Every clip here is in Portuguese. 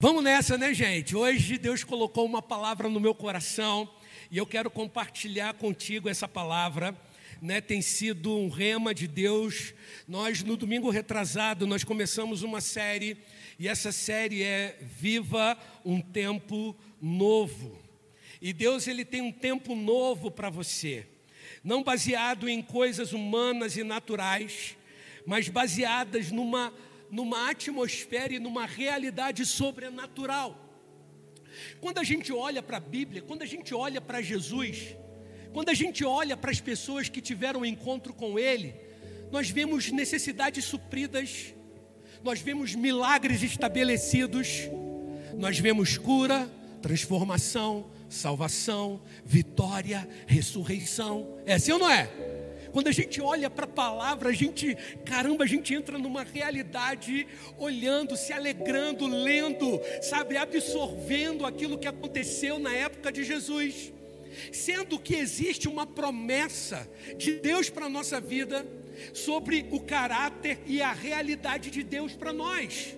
Vamos nessa, né, gente? Hoje Deus colocou uma palavra no meu coração e eu quero compartilhar contigo essa palavra. Né, tem sido um rema de Deus. Nós, no domingo retrasado, nós começamos uma série e essa série é Viva um Tempo Novo. E Deus, Ele tem um tempo novo para você, não baseado em coisas humanas e naturais, mas baseadas numa numa atmosfera e numa realidade sobrenatural. Quando a gente olha para a Bíblia, quando a gente olha para Jesus, quando a gente olha para as pessoas que tiveram um encontro com Ele, nós vemos necessidades supridas, nós vemos milagres estabelecidos, nós vemos cura, transformação, salvação, vitória, ressurreição. É assim ou não é? Quando a gente olha para a palavra, a gente, caramba, a gente entra numa realidade olhando, se alegrando, lendo, sabe, absorvendo aquilo que aconteceu na época de Jesus. Sendo que existe uma promessa de Deus para a nossa vida sobre o caráter e a realidade de Deus para nós.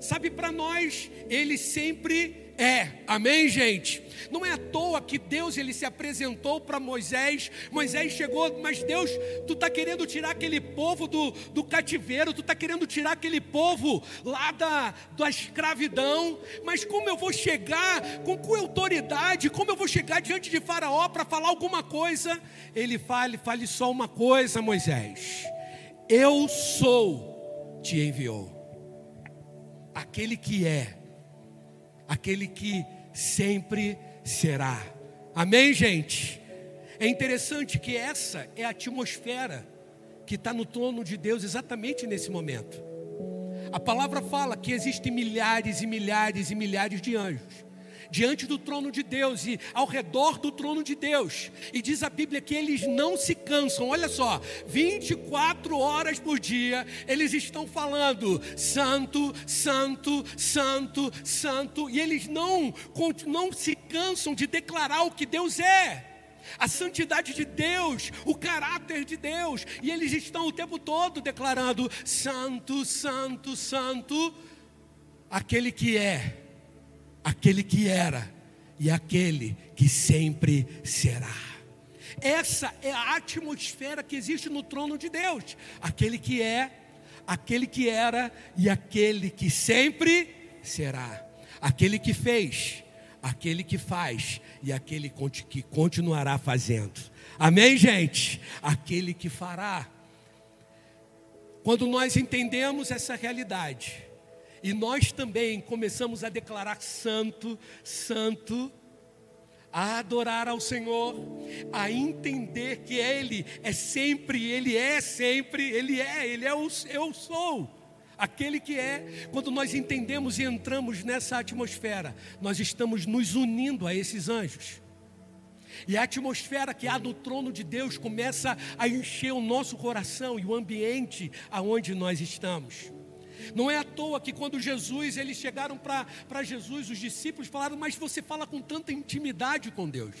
Sabe, para nós, Ele sempre é. Amém, gente? Não é à toa que Deus ele se apresentou para Moisés. Moisés chegou, mas Deus, tu está querendo tirar aquele povo do, do cativeiro, tu está querendo tirar aquele povo lá da, da escravidão. Mas como eu vou chegar, com que autoridade, como eu vou chegar diante de Faraó para falar alguma coisa? Ele fale, fale só uma coisa, Moisés. Eu sou, te enviou. Aquele que é aquele que sempre será. Amém, gente? É interessante que essa é a atmosfera que está no trono de Deus exatamente nesse momento. A palavra fala que existem milhares e milhares e milhares de anjos diante do trono de Deus e ao redor do trono de Deus. E diz a Bíblia que eles não se cansam. Olha só, 24 horas por dia eles estão falando santo, santo, santo, santo, e eles não não se cansam de declarar o que Deus é a santidade de Deus, o caráter de Deus, e eles estão o tempo todo declarando: Santo, Santo, Santo, aquele que é, aquele que era e aquele que sempre será. Essa é a atmosfera que existe no trono de Deus. Aquele que é, aquele que era e aquele que sempre será. Aquele que fez, aquele que faz e aquele que continuará fazendo. Amém, gente? Aquele que fará. Quando nós entendemos essa realidade, e nós também começamos a declarar santo, santo, a adorar ao Senhor, a entender que Ele é sempre, Ele é sempre, Ele é, Ele é o eu sou. Aquele que é, quando nós entendemos e entramos nessa atmosfera, nós estamos nos unindo a esses anjos. E a atmosfera que há no trono de Deus começa a encher o nosso coração e o ambiente aonde nós estamos. Não é à toa que quando Jesus, eles chegaram para Jesus, os discípulos falaram, mas você fala com tanta intimidade com Deus.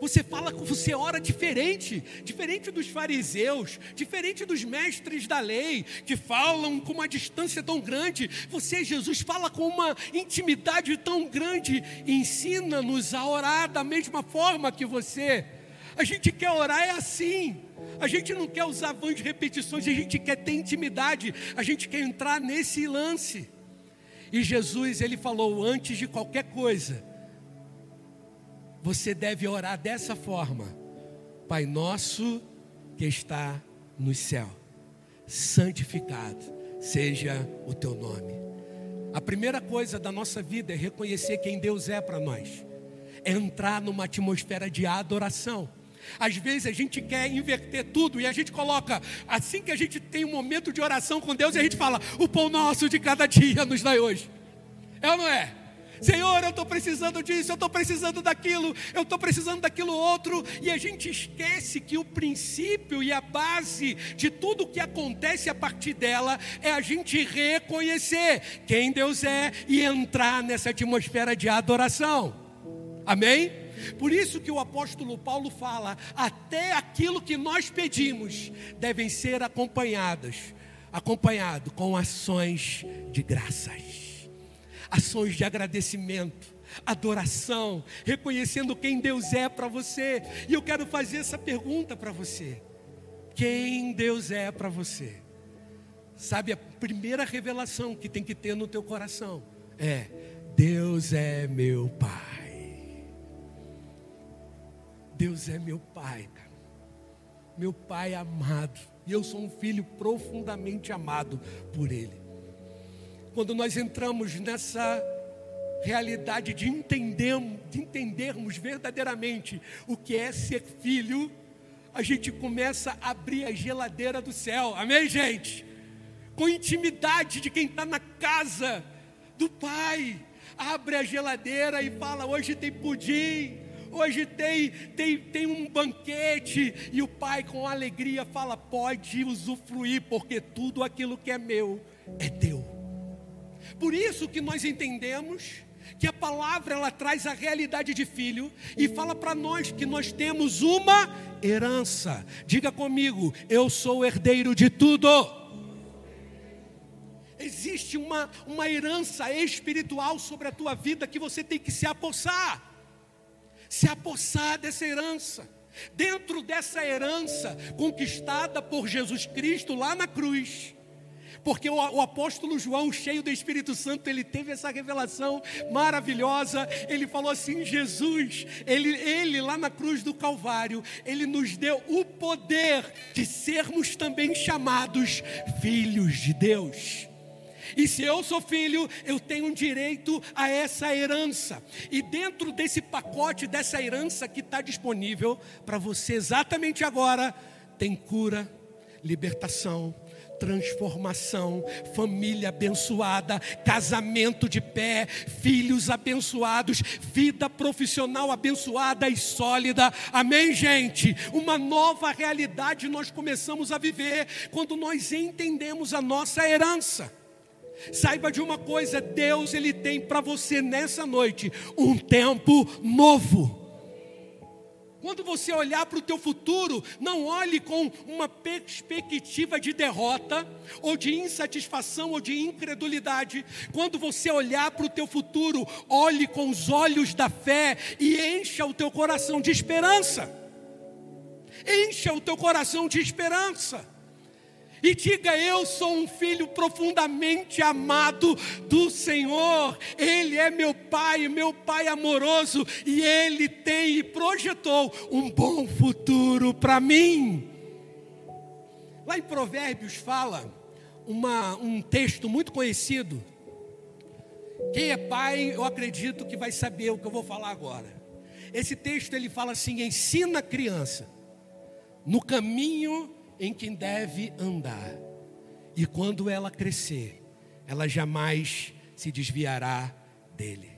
Você fala, você ora diferente, diferente dos fariseus, diferente dos mestres da lei, que falam com uma distância tão grande. Você, Jesus, fala com uma intimidade tão grande. Ensina-nos a orar da mesma forma que você. A gente quer orar é assim. A gente não quer usar vãs repetições, a gente quer ter intimidade, a gente quer entrar nesse lance. E Jesus, ele falou: antes de qualquer coisa, você deve orar dessa forma: Pai nosso que está no céu, santificado seja o teu nome. A primeira coisa da nossa vida é reconhecer quem Deus é para nós, é entrar numa atmosfera de adoração. Às vezes a gente quer inverter tudo e a gente coloca, assim que a gente tem um momento de oração com Deus, e a gente fala: o pão nosso de cada dia nos dá hoje. É ou não é? Senhor, eu estou precisando disso, eu estou precisando daquilo, eu estou precisando daquilo outro, e a gente esquece que o princípio e a base de tudo que acontece a partir dela é a gente reconhecer quem Deus é e entrar nessa atmosfera de adoração. Amém? Por isso que o apóstolo Paulo fala: até aquilo que nós pedimos devem ser acompanhadas, acompanhado com ações de graças. ações de agradecimento, adoração, reconhecendo quem Deus é para você. E eu quero fazer essa pergunta para você: quem Deus é para você? Sabe, a primeira revelação que tem que ter no teu coração é: Deus é meu Pai. Deus é meu Pai, cara. Meu Pai amado. E eu sou um filho profundamente amado por Ele. Quando nós entramos nessa realidade de, entender, de entendermos verdadeiramente o que é ser filho, a gente começa a abrir a geladeira do céu. Amém, gente? Com intimidade de quem está na casa do Pai. Abre a geladeira e fala: hoje tem pudim, hoje tem, tem, tem um banquete. E o Pai, com alegria, fala: pode usufruir, porque tudo aquilo que é meu é teu. Por isso que nós entendemos que a palavra ela traz a realidade de filho e fala para nós que nós temos uma herança. Diga comigo, eu sou herdeiro de tudo. Existe uma, uma herança espiritual sobre a tua vida que você tem que se apossar. Se apossar dessa herança. Dentro dessa herança conquistada por Jesus Cristo lá na cruz porque o, o, apóstolo João, cheio do Espírito Santo, ele teve essa revelação maravilhosa. Ele falou assim: Jesus, ele, ele lá na cruz do Calvário, ele nos deu o poder de sermos também chamados filhos de Deus. E se eu sou filho, eu tenho direito a essa herança. E dentro desse pacote, dessa herança que está disponível para você exatamente agora, tem cura, libertação, transformação, família abençoada, casamento de pé, filhos abençoados, vida profissional abençoada e sólida. Amém, gente? Uma nova realidade nós começamos a viver quando nós entendemos a nossa herança. Saiba de uma coisa, Deus ele tem para você nessa noite um tempo novo. Quando você olhar para o teu futuro, não olhe com uma perspectiva de derrota, ou de insatisfação, ou de incredulidade. Quando você olhar para o teu futuro, olhe com os olhos da fé e encha o teu coração de esperança. Encha o teu coração de esperança e diga: Eu sou um filho profundamente amado do Senhor. Ele é meu pai, meu pai amoroso, e ele tem e projetou um bom futuro para mim. Lá em Provérbios fala uma, um texto muito conhecido. Quem é pai, eu acredito que vai saber o que eu vou falar agora. Esse texto ele fala assim: ensina a criança no caminho em quem deve andar. E quando ela crescer, ela jamais se desviará dele.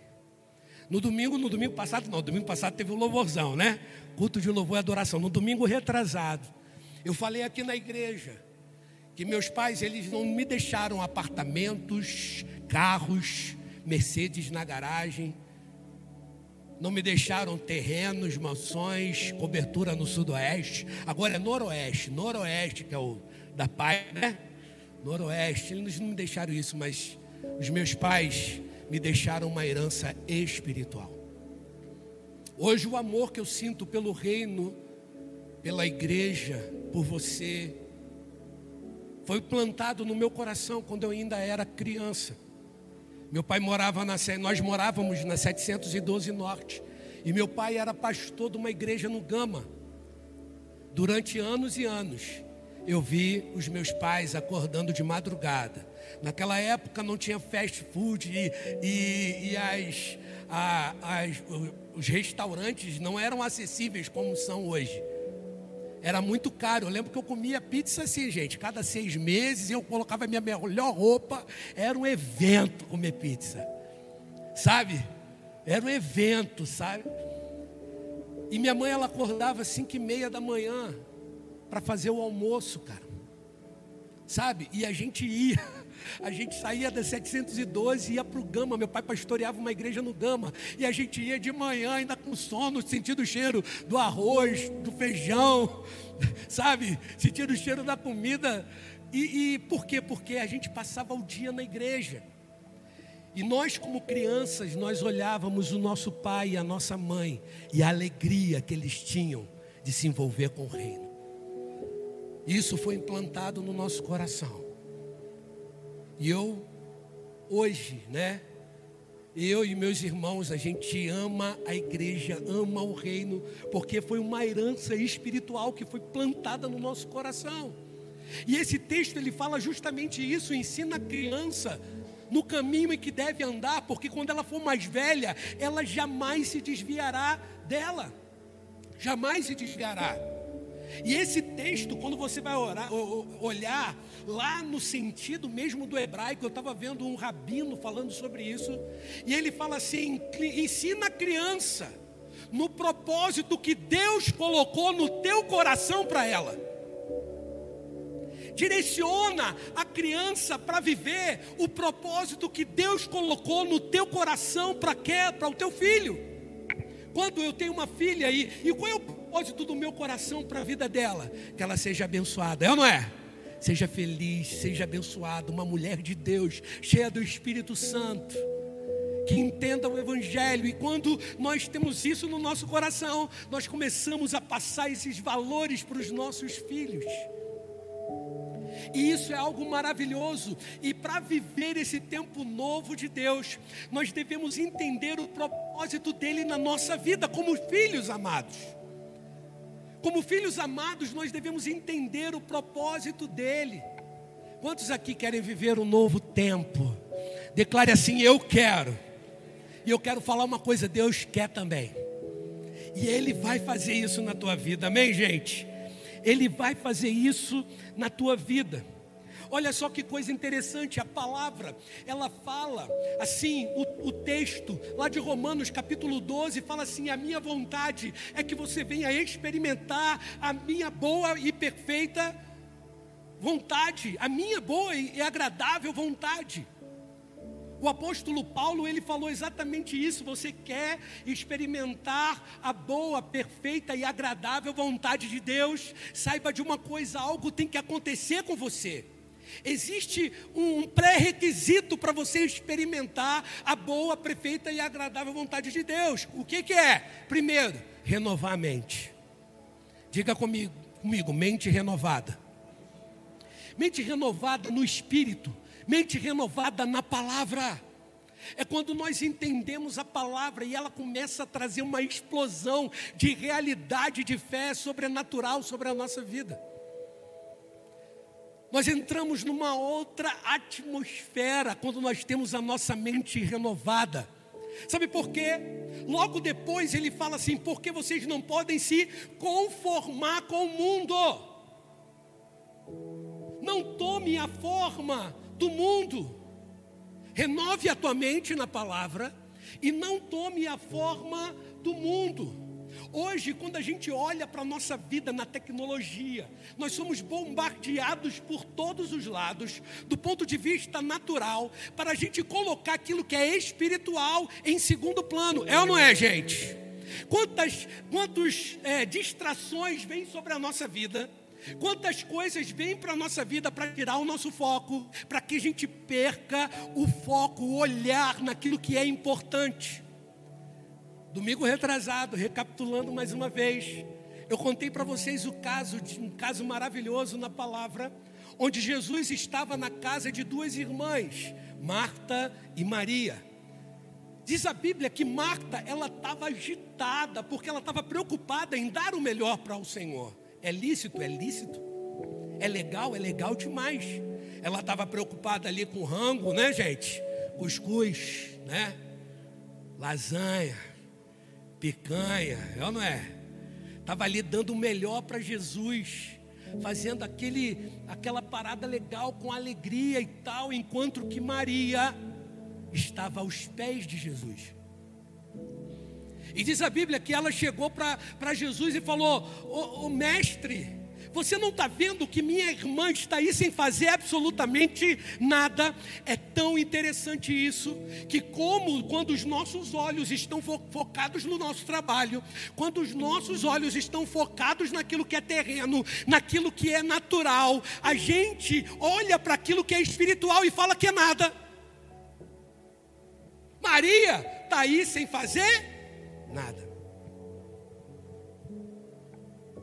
No domingo, no domingo passado, não, domingo passado teve um louvorzão, né? Culto de louvor e adoração. No domingo retrasado, eu falei aqui na igreja que meus pais, eles não me deixaram apartamentos, carros, Mercedes na garagem não me deixaram terrenos, mansões, cobertura no sudoeste. Agora é noroeste, noroeste que é o da pai, né? Noroeste, eles não me deixaram isso, mas os meus pais me deixaram uma herança espiritual. Hoje o amor que eu sinto pelo reino, pela igreja, por você, foi plantado no meu coração quando eu ainda era criança. Meu pai morava na nós morávamos na 712 Norte. E meu pai era pastor de uma igreja no Gama. Durante anos e anos, eu vi os meus pais acordando de madrugada. Naquela época não tinha fast food e, e, e as, a, as, os restaurantes não eram acessíveis como são hoje. Era muito caro. Eu lembro que eu comia pizza assim, gente. Cada seis meses eu colocava minha melhor roupa. Era um evento comer pizza. Sabe? Era um evento, sabe? E minha mãe, ela acordava às cinco e meia da manhã para fazer o almoço, cara. Sabe? E a gente ia. A gente saía das 712 e ia para o Gama. Meu pai pastoreava uma igreja no Gama. E a gente ia de manhã, ainda com sono, sentindo o cheiro do arroz, do feijão, sabe? Sentindo o cheiro da comida. E, e por quê? Porque a gente passava o dia na igreja. E nós, como crianças, nós olhávamos o nosso pai e a nossa mãe e a alegria que eles tinham de se envolver com o reino. Isso foi implantado no nosso coração. E eu, hoje, né? Eu e meus irmãos, a gente ama a igreja, ama o reino, porque foi uma herança espiritual que foi plantada no nosso coração. E esse texto ele fala justamente isso, ensina a criança no caminho em que deve andar, porque quando ela for mais velha, ela jamais se desviará dela. Jamais se desviará. E esse texto, quando você vai orar, olhar lá no sentido mesmo do hebraico, eu estava vendo um rabino falando sobre isso, e ele fala assim: ensina a criança no propósito que Deus colocou no teu coração para ela direciona a criança para viver o propósito que Deus colocou no teu coração para o teu filho. Quando eu tenho uma filha aí, e qual é o propósito do meu coração para a vida dela? Que ela seja abençoada, é ou não é? Seja feliz, seja abençoada, uma mulher de Deus, cheia do Espírito Santo que entenda o Evangelho, e quando nós temos isso no nosso coração, nós começamos a passar esses valores para os nossos filhos. E isso é algo maravilhoso. E para viver esse tempo novo de Deus, nós devemos entender o propósito dele na nossa vida como filhos amados. Como filhos amados, nós devemos entender o propósito dele. Quantos aqui querem viver um novo tempo? Declare assim: Eu quero. E eu quero falar uma coisa: Deus quer também. E Ele vai fazer isso na tua vida, amém, gente? Ele vai fazer isso na tua vida. Olha só que coisa interessante, a palavra, ela fala assim, o, o, texto lá de Romanos capítulo 12 fala assim: a minha vontade é que você venha experimentar a minha boa e perfeita vontade, a minha boa e agradável vontade. O apóstolo Paulo, ele falou exatamente isso. Você quer experimentar a boa, perfeita e agradável vontade de Deus? Saiba de uma coisa, algo tem que acontecer com você. Existe um pré-requisito para você experimentar a boa, perfeita e agradável vontade de Deus. O que, que é? Primeiro, renovar a mente. Diga comigo, comigo, mente renovada. Mente renovada no espírito mente renovada na palavra. É quando nós entendemos a palavra e ela começa a trazer uma explosão de realidade, de fé sobrenatural sobre a nossa vida. Nós entramos numa outra atmosfera quando nós temos a nossa mente renovada. Sabe por quê? Logo depois ele fala assim: porque vocês não podem se conformar com o mundo. Não tome a forma do mundo. Renove a tua mente na palavra e não tome a forma do mundo. Hoje, quando a gente olha para a nossa vida na tecnologia, nós somos bombardeados por todos os lados, do ponto de vista natural, para a gente colocar aquilo que é espiritual em segundo plano. É ou não é, gente? Quantas, quantas é, distrações vêm sobre a nossa vida? Quantas coisas vêm para a nossa vida para tirar o nosso foco, para que a gente perca o foco, o olhar naquilo que é importante. Domingo retrasado, recapitulando mais uma vez, eu contei para vocês o caso de um caso maravilhoso na palavra, onde Jesus estava na casa de duas irmãs, Marta e Maria. Diz a Bíblia que Marta, ela estava agitada, porque ela estava preocupada em dar o melhor para o Senhor. É lícito? É lícito. É legal? É legal demais. Ela estava preocupada ali com rango, né, gente? Cuscuz, né? Lasanha, picanha, é ou não é? Estava ali dando o melhor para Jesus, fazendo aquele, aquela parada legal com alegria e tal, enquanto que Maria estava aos pés de Jesus. E diz a Bíblia que ela chegou para Jesus e falou: o, mestre, você não está vendo que minha irmã está aí sem fazer absolutamente nada? É tão interessante isso, que como quando os nossos olhos estão focados no nosso trabalho, quando os nossos olhos estão focados naquilo que é terreno, naquilo que é natural, a gente olha para aquilo que é espiritual e fala que é nada. Maria está aí sem fazer nada.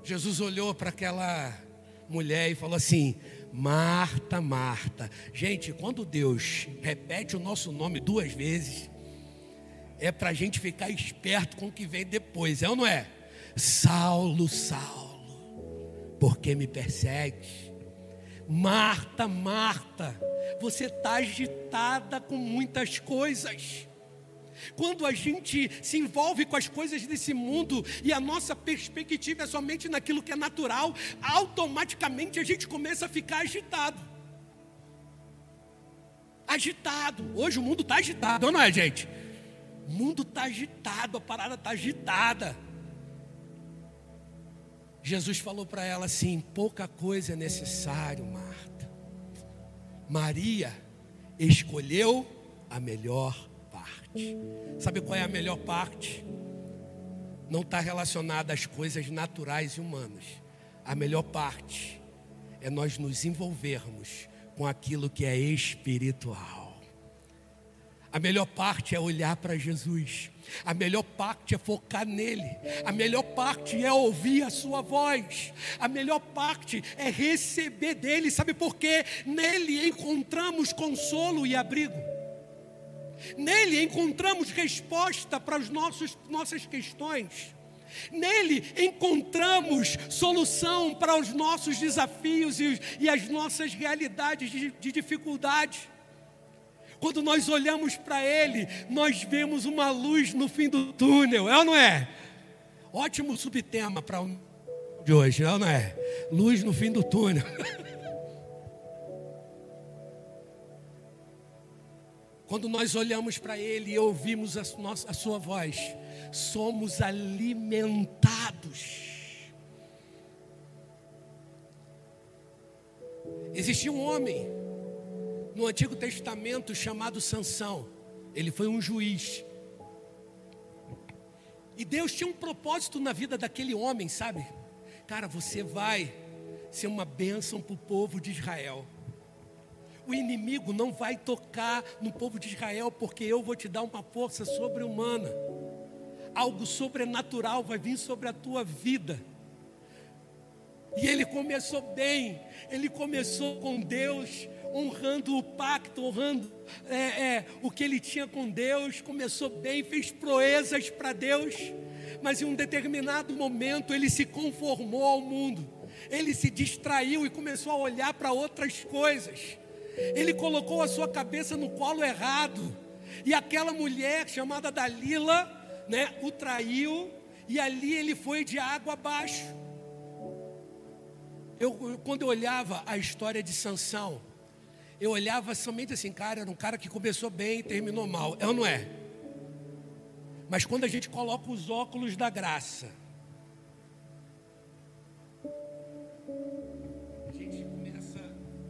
Jesus olhou para aquela mulher e falou assim: Marta, Marta. Gente, quando Deus repete o nosso nome duas vezes, é para a gente ficar esperto com o que vem depois, é ou não é? Saulo, Saulo, por que me persegues? Marta, Marta, você está agitada com muitas coisas. Quando a gente se envolve com as coisas desse mundo e a nossa perspectiva é somente naquilo que é natural, automaticamente a gente começa a ficar agitado. Agitado. Hoje o mundo está agitado, não é, gente? O mundo está agitado, a parada está agitada. Jesus falou para ela assim: pouca coisa é necessário, Marta. Maria escolheu a melhor parte. Sabe qual é a melhor parte? Não está relacionada às coisas naturais e humanas. A melhor parte é nós nos envolvermos com aquilo que é espiritual. A melhor parte é olhar para Jesus. A melhor parte é focar nele. A melhor parte é ouvir a sua voz. A melhor parte é receber dele. Sabe por quê? Nele encontramos consolo e abrigo. Nele encontramos resposta para as nossos, nossas questões. Nele encontramos solução para os nossos desafios e, e as nossas realidades de, de dificuldade. Quando nós olhamos para Ele, nós vemos uma luz no fim do túnel, é ou não é? Ótimo subtema para o de hoje, é ou não é? Luz no fim do túnel. Quando nós olhamos para Ele e ouvimos a, nossa, a Sua voz, somos alimentados. Existia um homem no Antigo Testamento chamado Sansão. Ele foi um juiz. E Deus tinha um propósito na vida daquele homem, sabe? Cara, você vai ser uma bênção para o povo de Israel o inimigo não vai tocar no povo de Israel, porque eu vou te dar uma força sobre-humana. Algo sobrenatural vai vir sobre a tua vida. E ele começou bem, ele começou com Deus, honrando o pacto, honrando é, é, o que ele tinha com Deus, começou bem, fez proezas para Deus, mas em um determinado momento ele se conformou ao mundo, ele se distraiu e começou a olhar para outras coisas. Ele colocou a sua cabeça no colo errado. E aquela mulher chamada Dalila, né, o traiu e ali ele foi de água abaixo. Eu, quando eu olhava a história de Sansão, eu olhava somente assim, cara, era um cara que começou bem e terminou mal. É ou não é? Mas quando a gente coloca os óculos da graça, a gente começa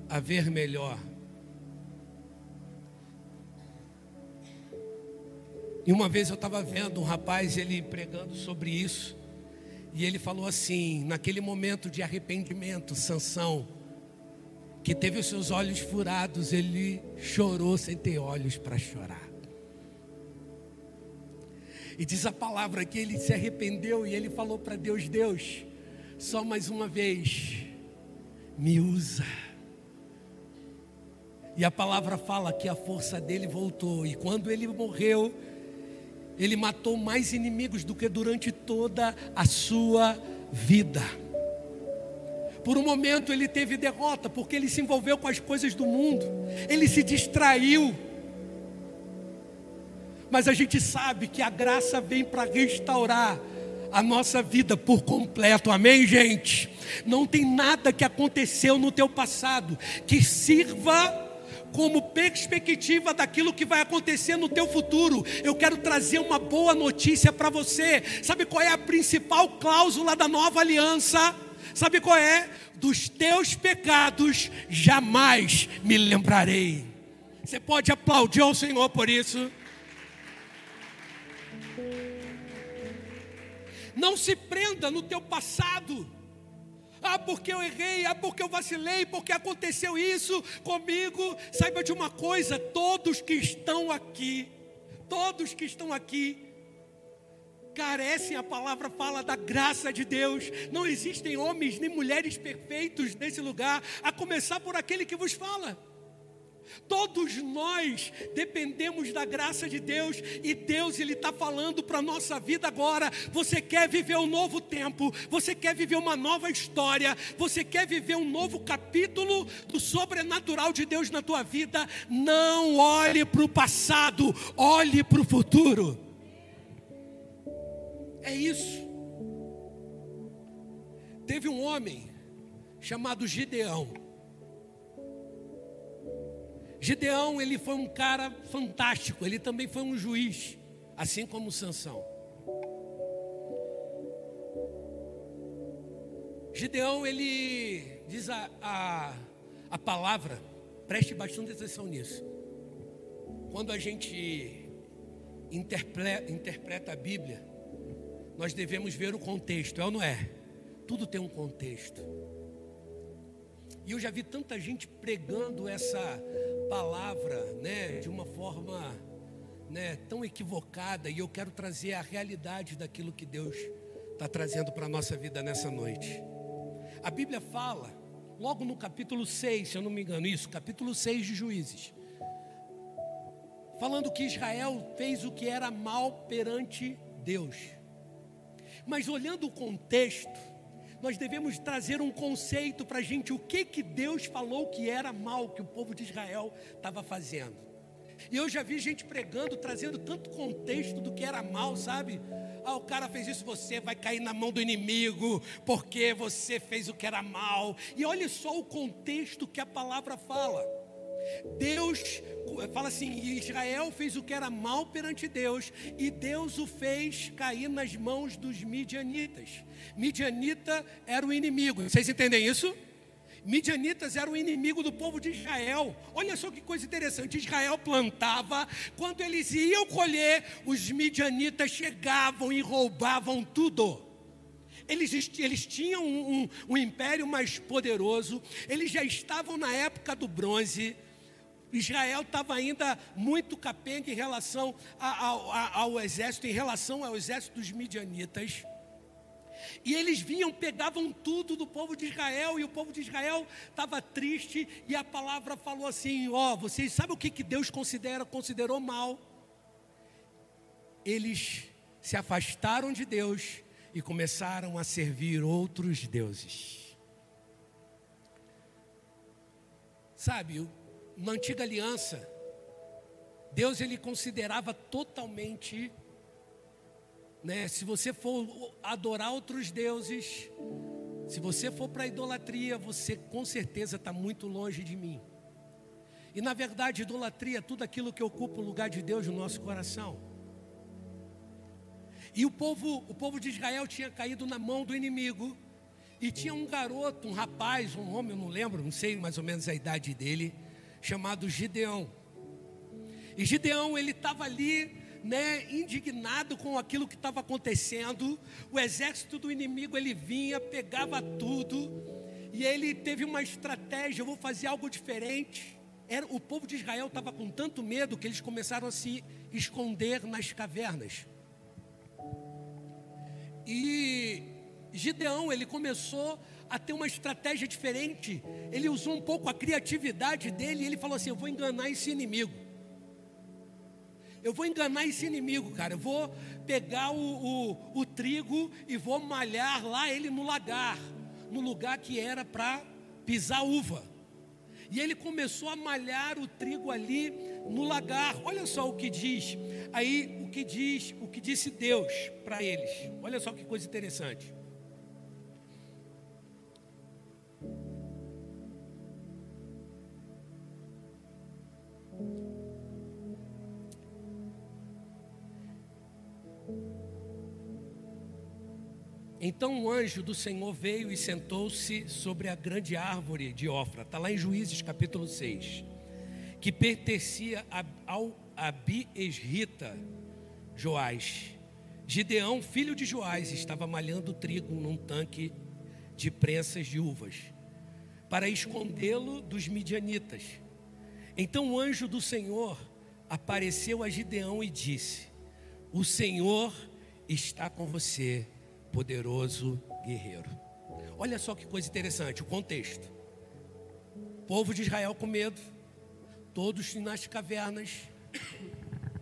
a ver melhor. E uma vez eu estava vendo um rapaz, ele pregando sobre isso, e ele falou assim: naquele momento de arrependimento, Sansão, que teve os seus olhos furados, ele chorou sem ter olhos para chorar. E diz a palavra que ele se arrependeu e ele falou para Deus: Deus, só mais uma vez, me usa. E a palavra fala que a força dele voltou, e quando ele morreu, ele matou mais inimigos do que durante toda a sua vida. Por um momento ele teve derrota, porque ele se envolveu com as coisas do mundo, ele se distraiu. Mas a gente sabe que a graça vem para restaurar a nossa vida por completo, amém, gente? Não tem nada que aconteceu no teu passado que sirva como perspectiva daquilo que vai acontecer no teu futuro, eu quero trazer uma boa notícia para você. Sabe qual é a principal cláusula da nova aliança? Sabe qual é? Dos teus pecados jamais me lembrarei. Você pode aplaudir ao Senhor por isso? Não se prenda no teu passado. Ah, porque eu errei, ah, porque eu vacilei, porque aconteceu isso comigo. Saiba de uma coisa: todos que estão aqui Todos que estão aqui carecem, a palavra fala da graça de Deus. Não existem homens nem mulheres perfeitos nesse lugar, a começar por aquele que vos fala. Todos nós dependemos da graça de Deus e Deus ele está falando para nossa vida agora. Você quer viver um novo tempo, você quer viver uma nova história, você quer viver um novo capítulo do sobrenatural de Deus na tua vida. Não olhe para o passado, olhe para o futuro. É isso. Teve um homem chamado Gideão. Gideão, ele foi um cara fantástico, ele também foi um juiz, assim como Sansão. Gideão, ele diz a, a, a palavra, preste bastante atenção nisso. Quando a gente interpreta, interpreta a Bíblia, nós devemos ver o contexto, é ou não é? Tudo tem um contexto. E eu já vi tanta gente pregando essa palavra, né, de uma forma, né, tão equivocada, e eu quero trazer a realidade daquilo que Deus está trazendo para a nossa vida nessa noite. A Bíblia fala, logo no capítulo 6, se eu não me engano, isso, capítulo 6 de Juízes, falando que Israel fez o que era mal perante Deus. Mas olhando o contexto, nós devemos trazer um conceito para a gente, o que, que Deus falou que era mal que o povo de Israel estava fazendo. E eu já vi gente pregando, trazendo tanto contexto do que era mal, sabe? Ah, o cara fez isso, você vai cair na mão do inimigo, porque você fez o que era mal. E olha só o contexto que a palavra fala. Deus fala assim: Israel fez o que era mal perante Deus, e Deus o fez cair nas mãos dos midianitas. Midianita era o inimigo, vocês entendem isso? Midianitas eram o inimigo do povo de Israel. Olha só que coisa interessante: Israel plantava, quando eles iam colher, os midianitas chegavam e roubavam tudo. Eles, eles tinham um, um, um império mais poderoso, eles já estavam na época do bronze Israel estava ainda muito capenga em relação ao, ao, ao exército, em relação ao exército dos midianitas. E eles vinham, pegavam tudo do povo de Israel, e o povo de Israel estava triste, e a palavra falou assim: ó, oh, vocês sabem o que, que Deus considera, considerou mal? Eles se afastaram de Deus e começaram a servir outros deuses. Sabe, na antiga aliança, Deus ele considerava totalmente, né, se você for adorar outros deuses, se você for para idolatria, você com certeza está muito longe de mim. E na verdade, idolatria é tudo aquilo que ocupa o lugar de Deus no nosso coração. E o povo, o povo de Israel tinha caído na mão do inimigo. E tinha um garoto, um rapaz, um homem, eu não lembro, não sei mais ou menos a idade dele chamado Gideão. E Gideão, ele estava ali, né, indignado com aquilo que estava acontecendo. O exército do inimigo, ele vinha, pegava tudo. E ele teve uma estratégia, eu vou fazer algo diferente. Era, o povo de Israel estava com tanto medo que eles começaram a se esconder nas cavernas. E Gideão, ele começou a ter uma estratégia diferente. Ele usou um pouco a criatividade dele e ele falou assim: Eu vou enganar esse inimigo. Eu vou enganar esse inimigo, cara. Eu vou pegar o, o, o trigo e vou malhar lá ele no lagar, no lugar que era para pisar uva. E ele começou a malhar o trigo ali no lagar. Olha só o que diz. Aí o que diz, o que disse Deus para eles. Olha só que coisa interessante. Então o anjo do Senhor veio e sentou-se sobre a grande árvore de Ofra, está lá em Juízes capítulo 6, que pertencia ao Abi-Esrita Joás. Gideão, filho de Joás, estava malhando trigo num tanque de prensas de uvas, para escondê-lo dos midianitas. Então o anjo do Senhor apareceu a Gideão e disse: O Senhor está com você, poderoso guerreiro. Olha só que coisa interessante, o contexto. O povo de Israel com medo, todos nas cavernas.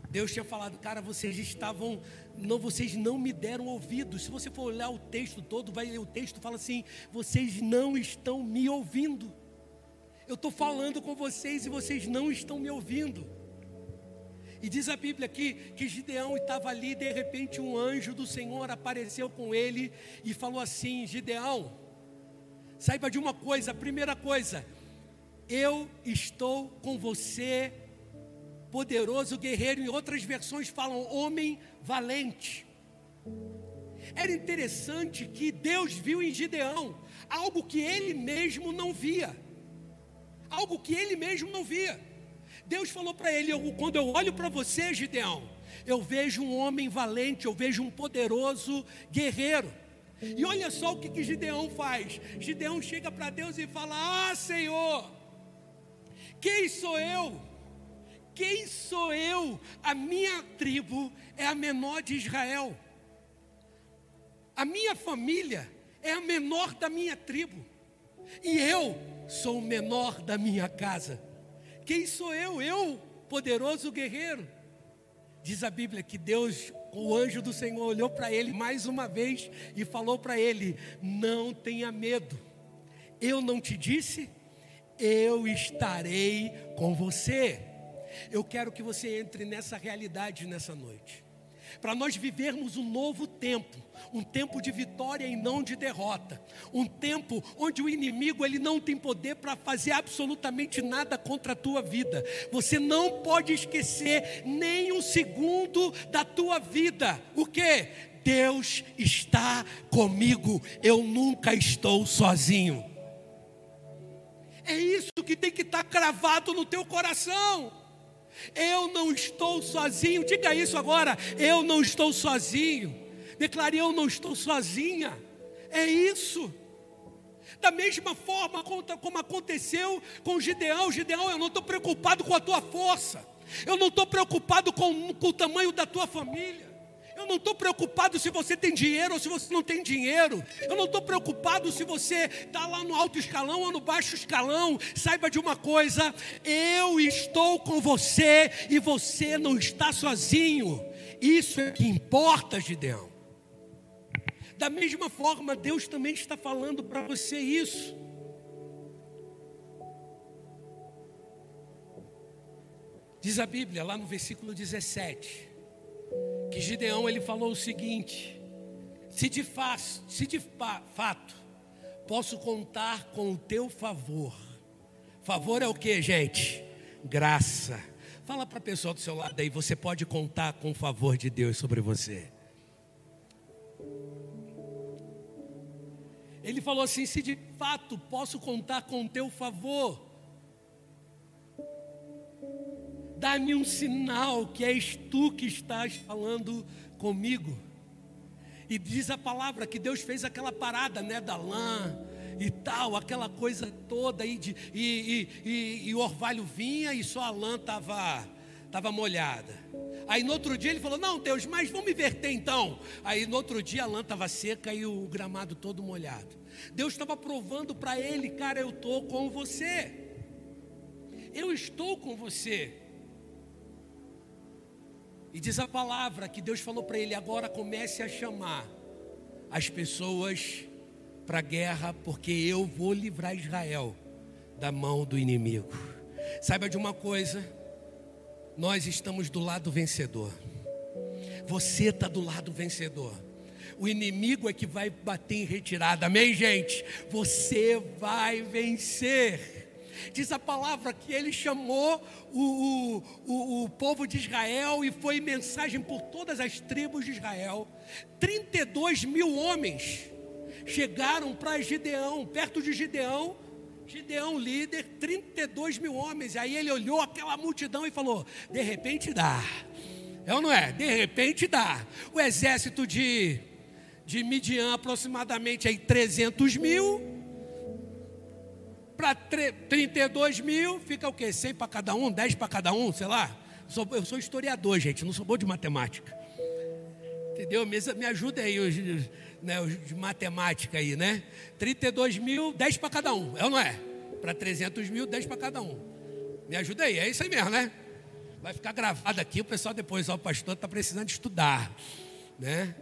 Deus tinha falado, cara, vocês estavam, não, vocês não me deram ouvidos. Se você for olhar o texto todo, vai ler o texto, fala assim: vocês não estão me ouvindo. Eu estou falando com vocês e vocês não estão me ouvindo. E diz a Bíblia aqui que Gideão estava ali, e de repente um anjo do Senhor apareceu com ele e falou assim: Gideão, saiba de uma coisa, primeira coisa, eu estou com você, poderoso guerreiro. Em outras versões falam homem valente. Era interessante que Deus viu em Gideão algo que ele mesmo não via, algo que ele mesmo não via. Deus falou para ele: eu, quando eu olho para você, Gideão, eu vejo um homem valente, eu vejo um poderoso guerreiro. E olha só o que, que Gideão faz: Gideão chega para Deus e fala: Ah, Senhor, quem sou eu? Quem sou eu? A minha tribo é a menor de Israel. A minha família é a menor da minha tribo. E eu sou o menor da minha casa. Quem sou eu? Eu, poderoso guerreiro. Diz a Bíblia que Deus, o anjo do Senhor, olhou para ele mais uma vez e falou para ele: Não tenha medo. Eu não te disse? Eu estarei com você. Eu quero que você entre nessa realidade nessa noite para nós vivermos um novo tempo, um tempo de vitória e não de derrota, um tempo onde o inimigo ele não tem poder para fazer absolutamente nada contra a tua vida. Você não pode esquecer nem um segundo da tua vida. O que? Deus está comigo. Eu nunca estou sozinho. É isso que tem que estar tá cravado no teu coração. Eu não estou sozinho. Diga isso agora. Eu não estou sozinho. Declare: Eu não estou sozinha. É isso. Da mesma forma como aconteceu com Gideão. Gideão, eu não estou preocupado com a tua força. Eu não estou preocupado com, com o tamanho da tua família. Eu não estou preocupado se você tem dinheiro ou se você não tem dinheiro. Eu não estou preocupado se você está lá no alto escalão ou no baixo escalão. Saiba de uma coisa: eu estou com você e você não está sozinho. Isso é que importa, Gideão. Da mesma forma, Deus também está falando para você isso. Diz a Bíblia lá no versículo 17 que Gideão ele falou o seguinte: se de, fa se de fato posso contar com o teu favor, favor é o que, gente? Graça. Fala para a pessoa do seu lado aí, você pode contar com o favor de Deus sobre você. Ele falou assim: se de fato posso contar com o teu favor, dá-me um sinal que és tu que estás falando comigo. E diz a palavra que Deus fez aquela parada, né, da lã e tal, aquela coisa toda aí de, e, e, e, o orvalho vinha e só a lã estava tava molhada. Aí no outro dia ele falou: Não, Deus, mas vamos inverter então. Aí no outro dia a lã estava seca e o gramado todo molhado. Deus estava provando para ele, cara, eu estou com você. Eu estou com você. E diz a palavra que Deus falou para ele: agora comece a chamar as pessoas para a guerra, porque eu vou livrar Israel da mão do inimigo. Saiba de uma coisa: nós estamos do lado vencedor. Você está do lado vencedor. O inimigo é que vai bater em retirada, amém, gente? Você vai vencer. Diz a palavra que ele chamou o, o, o, povo de Israel e foi mensagem por todas as tribos de Israel. 32 mil homens chegaram para Gideão, perto de Gideão. Gideão, líder, 32 mil homens. Aí ele olhou aquela multidão e falou: De repente dá. É ou não é? De repente dá. O exército de, de Midian, aproximadamente aí 300 mil para 32 mil, fica o quê? 100 para cada um, 10 para cada um, sei lá. Eu sou historiador, gente, não sou bom de matemática. Entendeu? Me, me ajuda aí os, né, os de matemática aí, né? 32 mil, 10 para cada um, é ou não é? Para 300 mil, 10 para cada um. Me ajuda aí, é isso aí mesmo, né? Vai ficar gravado aqui, o pessoal depois, ó, o pastor está precisando estudar, né?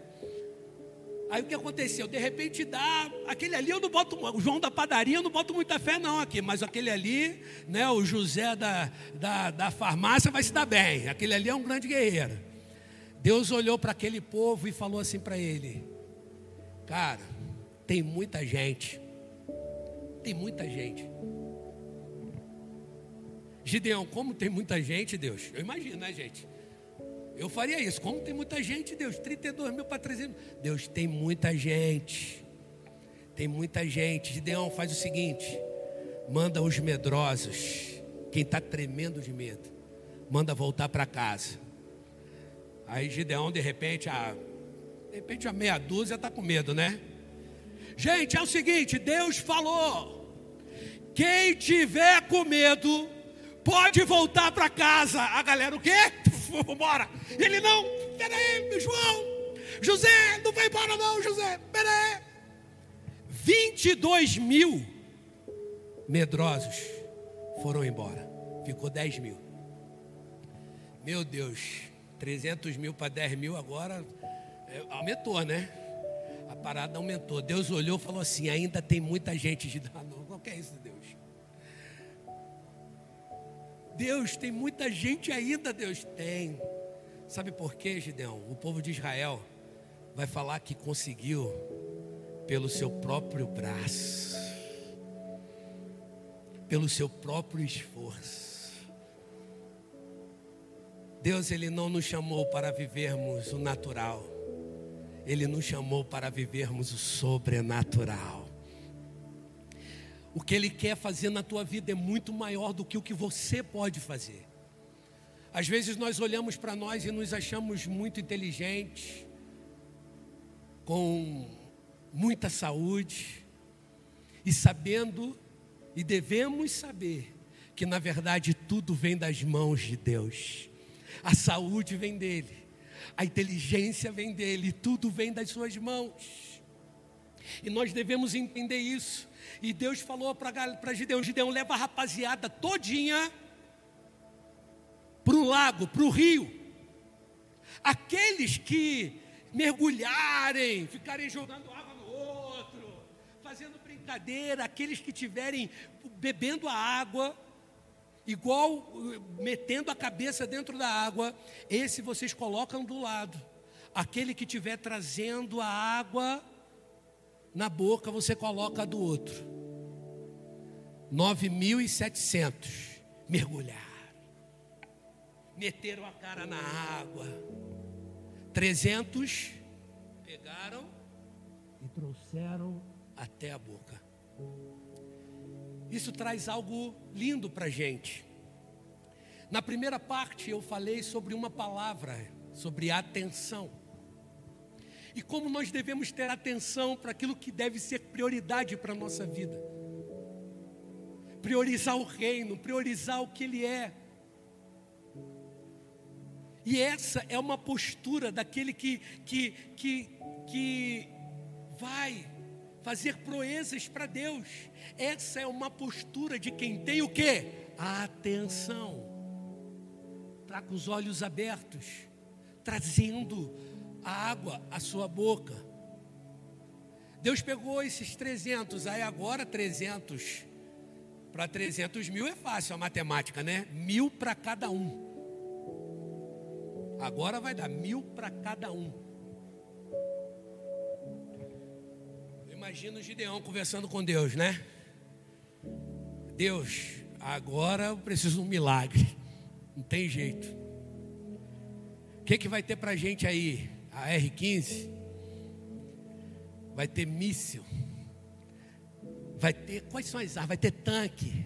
Aí o que aconteceu? De repente dá, aquele ali eu não boto, o João da padaria eu não boto muita fé não aqui, mas aquele ali, né, o José da, da, da farmácia vai se dar bem, aquele ali é um grande guerreiro. Deus olhou para aquele povo e falou assim para ele: Cara, tem muita gente, tem muita gente. Gideão, como tem muita gente, Deus? Eu imagino, né, gente? Eu faria isso. Como tem muita gente, Deus? 32 mil para 300 Deus, tem muita gente. Tem muita gente. Gideão, faz o seguinte: manda os medrosos, quem está tremendo de medo, manda voltar para casa. Aí Gideão, de repente, a, de repente a meia dúzia está com medo, né? Gente, é o seguinte: Deus falou. Quem tiver com medo, pode voltar para casa. A galera, o quê? Vambora. Ele não, peraí, João. José, não vai embora não, José, peraí. 22 mil medrosos foram embora. Ficou 10 mil. Meu Deus, 300 mil para 10 mil agora é, aumentou, né? A parada aumentou. Deus olhou e falou assim: ainda tem muita gente de Deus, tem muita gente ainda, Deus tem. Sabe por quê, Gideão? O povo de Israel vai falar que conseguiu pelo seu próprio braço, pelo seu próprio esforço. Deus, Ele não nos chamou para vivermos o natural, Ele nos chamou para vivermos o sobrenatural. O que Ele quer fazer na tua vida é muito maior do que o que você pode fazer. Às vezes nós olhamos para nós e nos achamos muito inteligentes, com muita saúde, e sabendo, e devemos saber, que na verdade tudo vem das mãos de Deus. A saúde vem dele, a inteligência vem dele, tudo vem das suas mãos. E nós devemos entender isso. E Deus falou para Gideão: Gideão, leva a rapaziada todinha para o lago, para o rio. Aqueles que mergulharem, ficarem jogando água no outro, fazendo brincadeira, aqueles que tiverem bebendo a água, igual metendo a cabeça dentro da água, esse vocês colocam do lado. Aquele que estiver trazendo a água na boca você coloca do outro. 9.700 mergulharam. Meteram a cara na água. 300 pegaram e trouxeram até a boca. Isso traz algo lindo para a gente. Na primeira parte eu falei sobre uma palavra, sobre atenção e como nós devemos ter atenção para aquilo que deve ser prioridade para a nossa vida. Priorizar o reino, priorizar o que Ele é. E essa é uma postura daquele que, que, que, que vai fazer proezas para Deus. Essa é uma postura de quem tem o que? A atenção. Está com os olhos abertos, trazendo a água à sua boca. Deus pegou esses 300, aí agora 300 para 300 mil é fácil a matemática, né? Mil para cada um. Agora vai dar mil para cada um. Imagina o Gideão conversando com Deus, né? Deus, agora eu preciso de um milagre. Não tem jeito. O que, que vai ter para gente aí? A R-15, vai ter míssil, vai ter, quais são as armas? Vai ter tanque.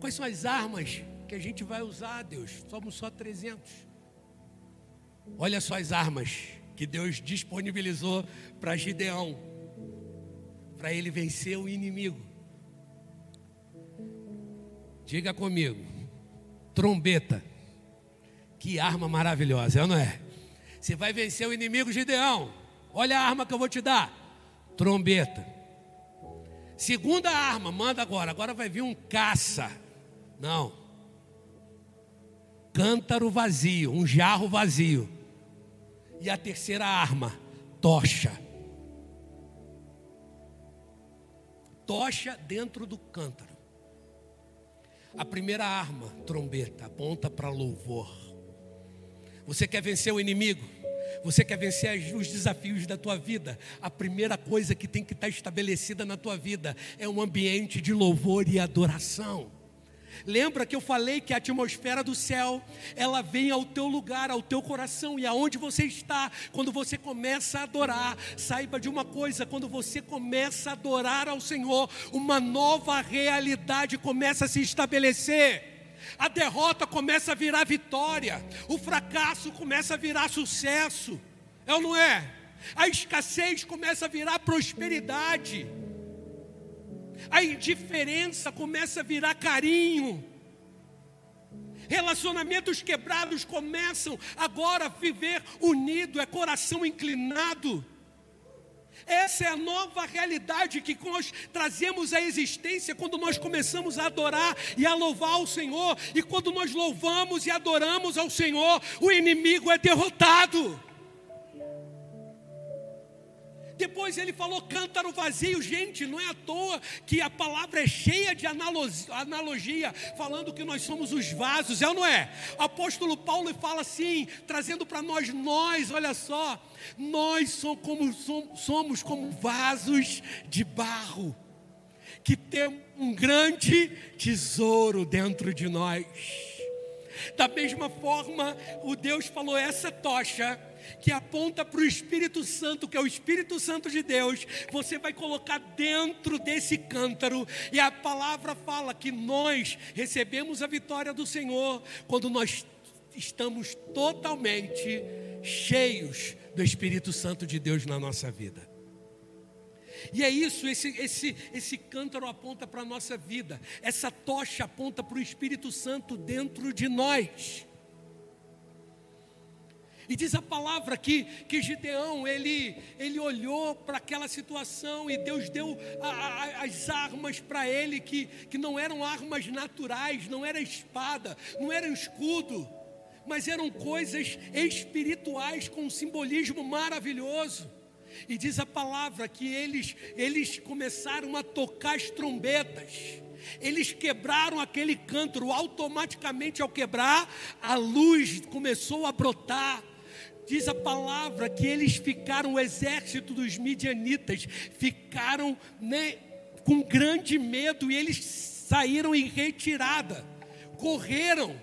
Quais são as armas que a gente vai usar, Deus? Somos só 300. Olha só as armas que Deus disponibilizou para Gideão, para ele vencer o inimigo. Diga comigo: trombeta, Que arma maravilhosa, é não é? Você vai vencer o inimigo Gideão. Olha a arma que eu vou te dar: trombeta. Segunda arma, manda agora. Agora vai vir um caça. Não. Cântaro vazio, um jarro vazio. E a terceira arma, tocha. Tocha dentro do cântaro. A primeira arma, trombeta, aponta para louvor. Você quer vencer o inimigo? Você quer vencer os desafios da tua vida? A primeira coisa que tem que estar estabelecida na tua vida é um ambiente de louvor e adoração. Lembra que eu falei que a atmosfera do céu, ela vem ao teu lugar, ao teu coração e aonde você está, quando você começa a adorar. Saiba de uma coisa, quando você começa a adorar ao Senhor, uma nova realidade começa a se estabelecer. A derrota começa a virar vitória, o fracasso começa a virar sucesso. É ou não é? A escassez começa a virar prosperidade a indiferença começa a virar carinho. Relacionamentos quebrados começam agora a viver unido, é coração inclinado. Essa é a nova realidade que nós trazemos à existência quando nós começamos a adorar e a louvar o Senhor. E quando nós louvamos e adoramos ao Senhor, o inimigo é derrotado. Depois ele falou cântaro vazio. Gente, não é à toa que a palavra é cheia de analogia, falando que nós somos os vasos, é ou não é? Apóstolo Paulo fala assim, trazendo para nós, nós, olha só, nós somos como, somos como vasos de barro, que tem um grande tesouro dentro de nós. Da mesma forma, o Deus falou: essa tocha que aponta para o Espírito Santo, que é o Espírito Santo de Deus, você vai colocar dentro desse cântaro, e a palavra fala que nós recebemos a vitória do Senhor quando nós estamos totalmente cheios do Espírito Santo de Deus na nossa vida. E é isso, esse, esse, esse cântaro aponta para a nossa vida, essa tocha aponta para o Espírito Santo dentro de nós. E diz a palavra que, que Gideão, ele, ele olhou para aquela situação e Deus deu a, a, as armas para ele, que, que não eram armas naturais, não era espada, não era escudo, mas eram coisas espirituais com um simbolismo maravilhoso. E diz a palavra que eles, eles começaram a tocar as trombetas. Eles quebraram aquele cântaro, automaticamente ao quebrar, a luz começou a brotar Diz a palavra que eles ficaram, o exército dos midianitas, ficaram né, com grande medo e eles saíram em retirada, correram.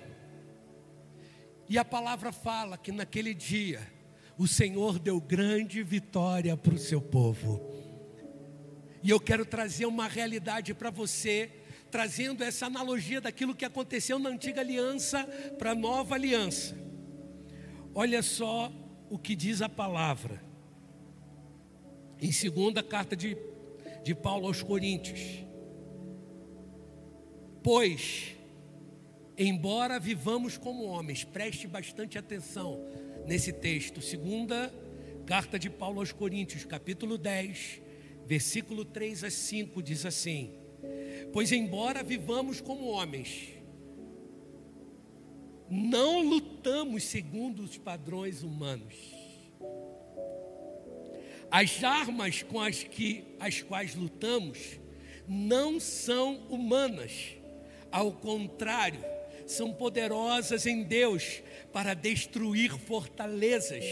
E a palavra fala que naquele dia o Senhor deu grande vitória para o seu povo. E eu quero trazer uma realidade para você, trazendo essa analogia daquilo que aconteceu na antiga aliança para a nova aliança. Olha só o que diz a palavra. Em segunda carta de, de Paulo aos Coríntios. Pois, embora vivamos como homens, preste bastante atenção nesse texto. Segunda carta de Paulo aos Coríntios, capítulo 10, versículo 3 a 5, diz assim: Pois embora vivamos como homens, não lutamos segundo os padrões humanos. As armas com as, que, as quais lutamos não são humanas, ao contrário, são poderosas em Deus para destruir fortalezas.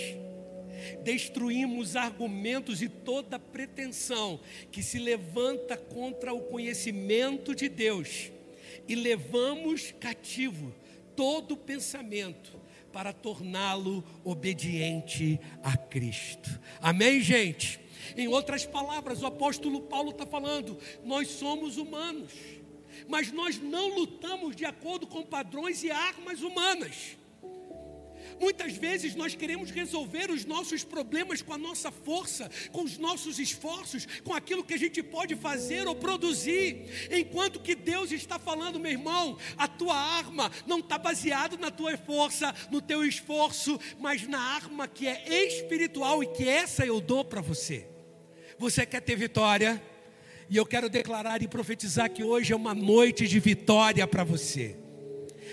Destruímos argumentos e toda pretensão que se levanta contra o conhecimento de Deus e levamos cativo todo pensamento para torná-lo obediente a Cristo. Amém, gente? Em outras palavras, o apóstolo Paulo está falando: nós somos humanos, mas nós não lutamos de acordo com padrões e armas humanas. Muitas vezes nós queremos resolver os nossos problemas com a nossa força, com os nossos esforços, com aquilo que a gente pode fazer ou produzir. Enquanto que Deus está falando, meu irmão, a tua arma não está baseado na tua força, no teu esforço, mas na arma que é espiritual e que essa eu dou para você. Você quer ter vitória? E eu quero declarar e profetizar que hoje é uma noite de vitória para você.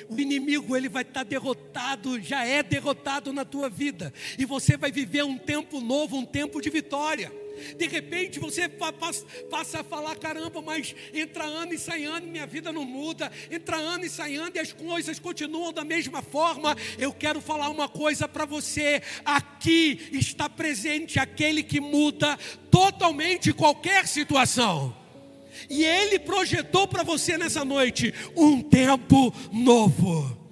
O inimigo ele vai estar derrotado, já é derrotado na tua vida, e você vai viver um tempo novo, um tempo de vitória. De repente você passa a falar: caramba, mas entra ano e sai ano, minha vida não muda. Entra ano e sai ano e as coisas continuam da mesma forma. Eu quero falar uma coisa para você: aqui está presente aquele que muda totalmente qualquer situação. E Ele projetou para você nessa noite um tempo novo.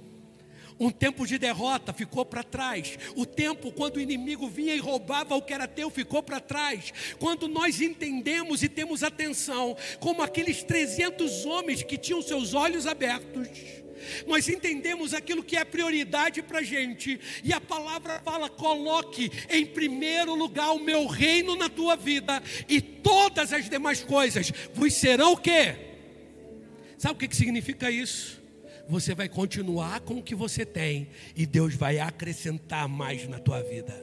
Um tempo de derrota ficou para trás. O tempo quando o inimigo vinha e roubava o que era teu ficou para trás. Quando nós entendemos e temos atenção, como aqueles 300 homens que tinham seus olhos abertos, nós entendemos aquilo que é prioridade para a gente, e a palavra fala: coloque em primeiro lugar o meu reino na tua vida, e todas as demais coisas vos serão o quê? Sabe o que, que significa isso? Você vai continuar com o que você tem, e Deus vai acrescentar mais na tua vida.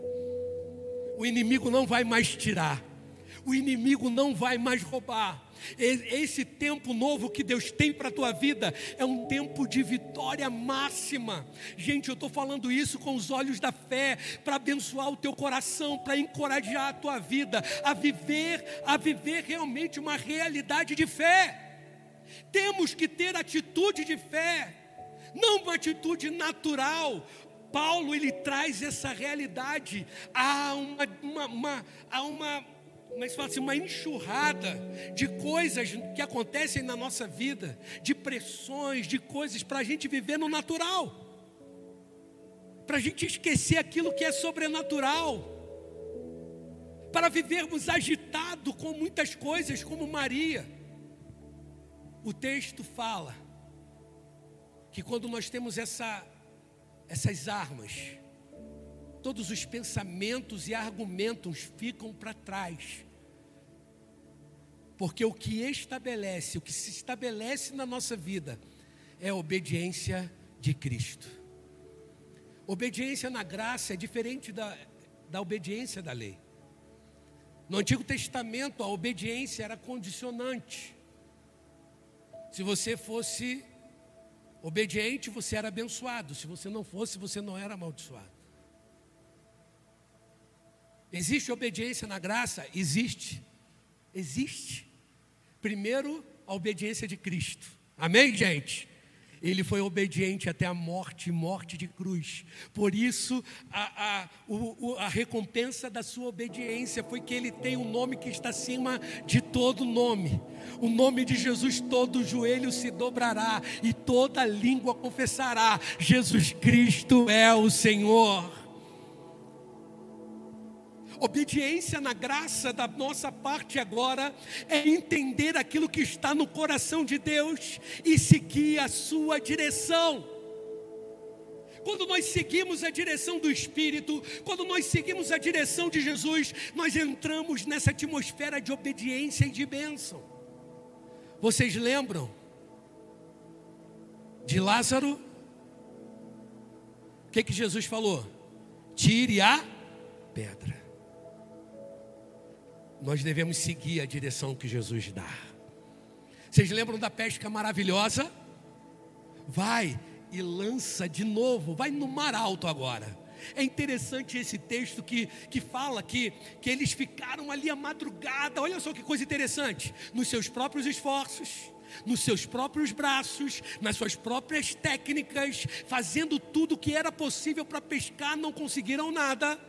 O inimigo não vai mais tirar, o inimigo não vai mais roubar esse tempo novo que Deus tem para a tua vida é um tempo de vitória máxima. Gente, eu estou falando isso com os olhos da fé, para abençoar o teu coração, para encorajar a tua vida a viver, a viver realmente uma realidade de fé. Temos que ter atitude de fé, não uma atitude natural, Paulo ele traz essa realidade a uma, uma, uma, a uma como é fala assim, uma enxurrada de coisas que acontecem na nossa vida, de pressões, de coisas para a gente viver no natural, para a gente esquecer aquilo que é sobrenatural, para vivermos agitado com muitas coisas, como Maria. O texto fala que quando nós temos essa, essas armas, todos os pensamentos e argumentos ficam para trás. Porque o que estabelece, o que se estabelece na nossa vida, é a obediência de Cristo. Obediência na graça é diferente da, da obediência da lei. No Antigo Testamento, a obediência era condicionante. Se você fosse obediente, você era abençoado. Se você não fosse, você não era amaldiçoado. Existe obediência na graça? Existe. Existe. Primeiro, a obediência de Cristo. Amém, gente? Ele foi obediente até a morte, morte de cruz. Por isso, a, a, o, a recompensa da sua obediência foi que ele tem um nome que está acima de todo nome. O nome de Jesus, todo joelho se dobrará e toda língua confessará: Jesus Cristo é o Senhor. Obediência na graça da nossa parte agora é entender aquilo que está no coração de Deus e seguir a sua direção. Quando nós seguimos a direção do Espírito, quando nós seguimos a direção de Jesus, nós entramos nessa atmosfera de obediência e de bênção. Vocês lembram de Lázaro? O que, que Jesus falou? Tire a pedra nós devemos seguir a direção que Jesus dá. Vocês lembram da pesca maravilhosa? Vai e lança de novo, vai no mar alto agora. É interessante esse texto que, que fala que, que eles ficaram ali a madrugada, olha só que coisa interessante, nos seus próprios esforços, nos seus próprios braços, nas suas próprias técnicas, fazendo tudo o que era possível para pescar, não conseguiram nada.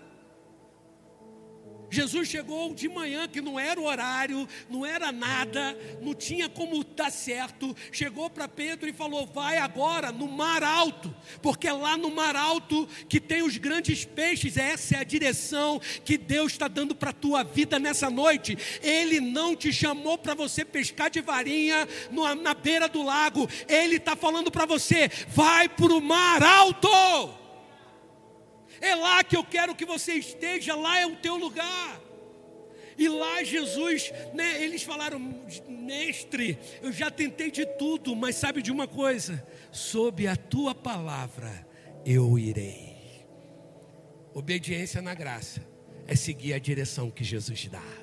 Jesus chegou de manhã, que não era o horário, não era nada, não tinha como dar certo. Chegou para Pedro e falou: Vai agora no mar alto, porque é lá no mar alto que tem os grandes peixes. Essa é a direção que Deus está dando para a tua vida nessa noite. Ele não te chamou para você pescar de varinha na beira do lago, Ele está falando para você: Vai para o mar alto. É lá que eu quero que você esteja, lá é o teu lugar. E lá Jesus, né, eles falaram, mestre, eu já tentei de tudo, mas sabe de uma coisa? Sob a tua palavra eu irei. Obediência na graça é seguir a direção que Jesus dá.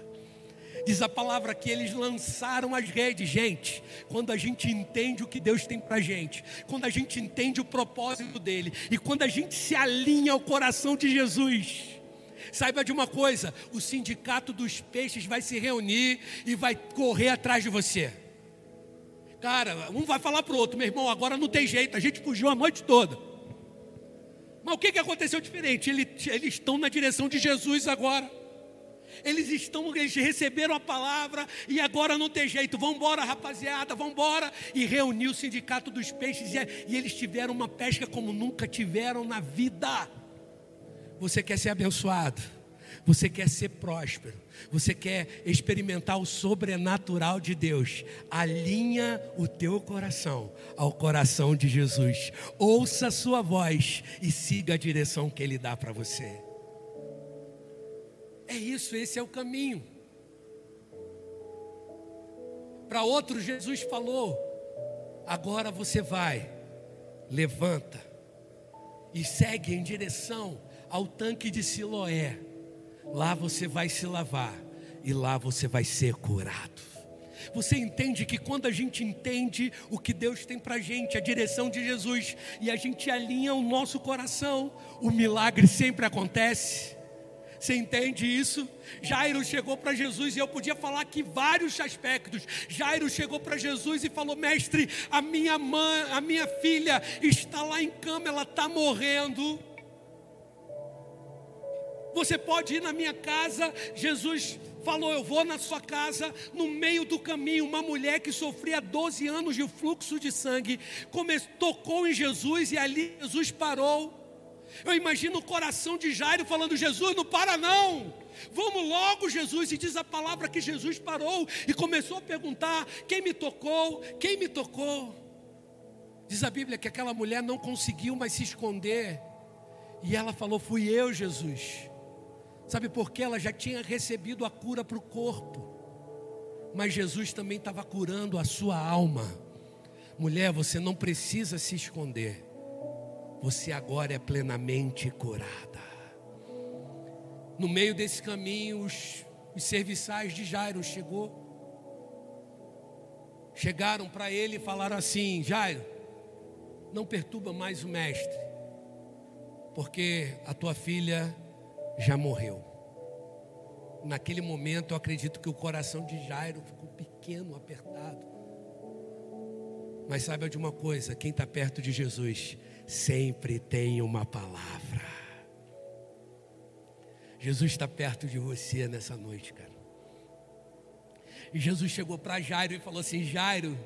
Diz a palavra que eles lançaram as redes, gente. Quando a gente entende o que Deus tem para gente, quando a gente entende o propósito dele e quando a gente se alinha ao coração de Jesus, Saiba de uma coisa: o sindicato dos peixes vai se reunir e vai correr atrás de você. Cara, um vai falar para o outro, meu irmão, agora não tem jeito, a gente fugiu a noite toda. Mas o que, que aconteceu diferente? Eles, eles estão na direção de Jesus agora. Eles estão, eles receberam a palavra e agora não tem jeito. Vamos embora, rapaziada, vamos embora. E reuniu o sindicato dos peixes e, e eles tiveram uma pesca como nunca tiveram na vida. Você quer ser abençoado? Você quer ser próspero? Você quer experimentar o sobrenatural de Deus? Alinha o teu coração ao coração de Jesus. Ouça a sua voz e siga a direção que ele dá para você. É isso, esse é o caminho. Para outros, Jesus falou: agora você vai, levanta e segue em direção ao tanque de Siloé. Lá você vai se lavar e lá você vai ser curado. Você entende que quando a gente entende o que Deus tem para gente, a direção de Jesus, e a gente alinha o nosso coração, o milagre sempre acontece. Você entende isso? Jairo chegou para Jesus e eu podia falar aqui vários aspectos. Jairo chegou para Jesus e falou: Mestre, a minha mãe, a minha filha está lá em cama, ela está morrendo. Você pode ir na minha casa. Jesus falou: Eu vou na sua casa. No meio do caminho, uma mulher que sofria 12 anos de fluxo de sangue tocou em Jesus e ali Jesus parou. Eu imagino o coração de Jairo falando: Jesus, não para não. Vamos logo, Jesus. E diz a palavra que Jesus parou e começou a perguntar: Quem me tocou? Quem me tocou? Diz a Bíblia que aquela mulher não conseguiu mais se esconder. E ela falou: Fui eu, Jesus. Sabe por quê? Ela já tinha recebido a cura para o corpo, mas Jesus também estava curando a sua alma. Mulher, você não precisa se esconder, você agora é plenamente curada. No meio desse caminho, os, os serviçais de Jairo chegou, chegaram para ele e falaram assim: Jairo, não perturba mais o mestre, porque a tua filha já morreu. Naquele momento, eu acredito que o coração de Jairo ficou pequeno, apertado. Mas saiba de uma coisa: quem está perto de Jesus sempre tem uma palavra. Jesus está perto de você nessa noite, cara. E Jesus chegou para Jairo e falou assim: Jairo,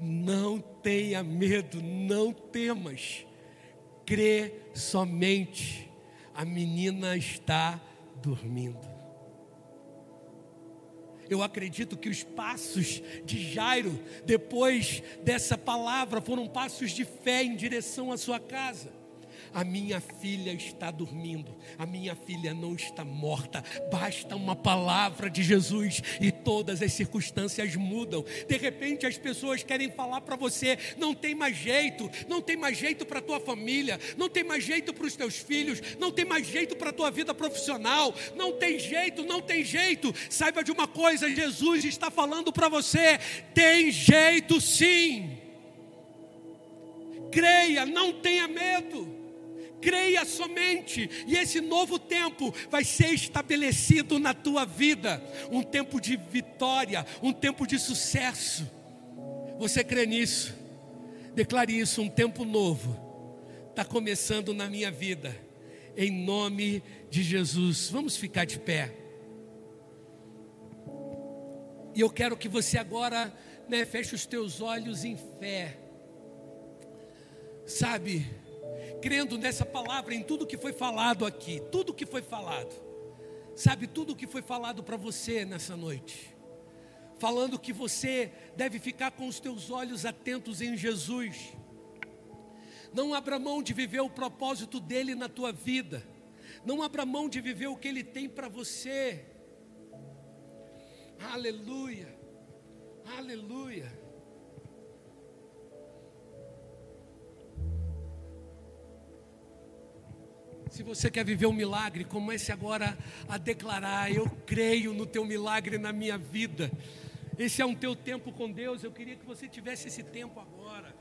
não tenha medo, não temas, crê somente a menina está dormindo. Eu acredito que os passos de Jairo, depois dessa palavra, foram passos de fé em direção à sua casa. A minha filha está dormindo, a minha filha não está morta. Basta uma palavra de Jesus e todas as circunstâncias mudam. De repente as pessoas querem falar para você: não tem mais jeito, não tem mais jeito para tua família, não tem mais jeito para os teus filhos, não tem mais jeito para tua vida profissional, não tem jeito, não tem jeito. Saiba de uma coisa: Jesus está falando para você: tem jeito sim. Creia, não tenha medo creia somente, e esse novo tempo vai ser estabelecido na tua vida um tempo de vitória, um tempo de sucesso. Você crê nisso? Declare isso: um tempo novo está começando na minha vida, em nome de Jesus. Vamos ficar de pé. E eu quero que você agora né, feche os teus olhos em fé. Sabe, crendo nessa palavra, em tudo que foi falado aqui, tudo que foi falado. Sabe, tudo que foi falado para você nessa noite. Falando que você deve ficar com os teus olhos atentos em Jesus. Não abra mão de viver o propósito dele na tua vida Não abra mão de viver o que Ele tem para você. Aleluia. Aleluia. Se você quer viver um milagre, comece agora a declarar: Eu creio no teu milagre na minha vida. Esse é um teu tempo com Deus. Eu queria que você tivesse esse tempo agora.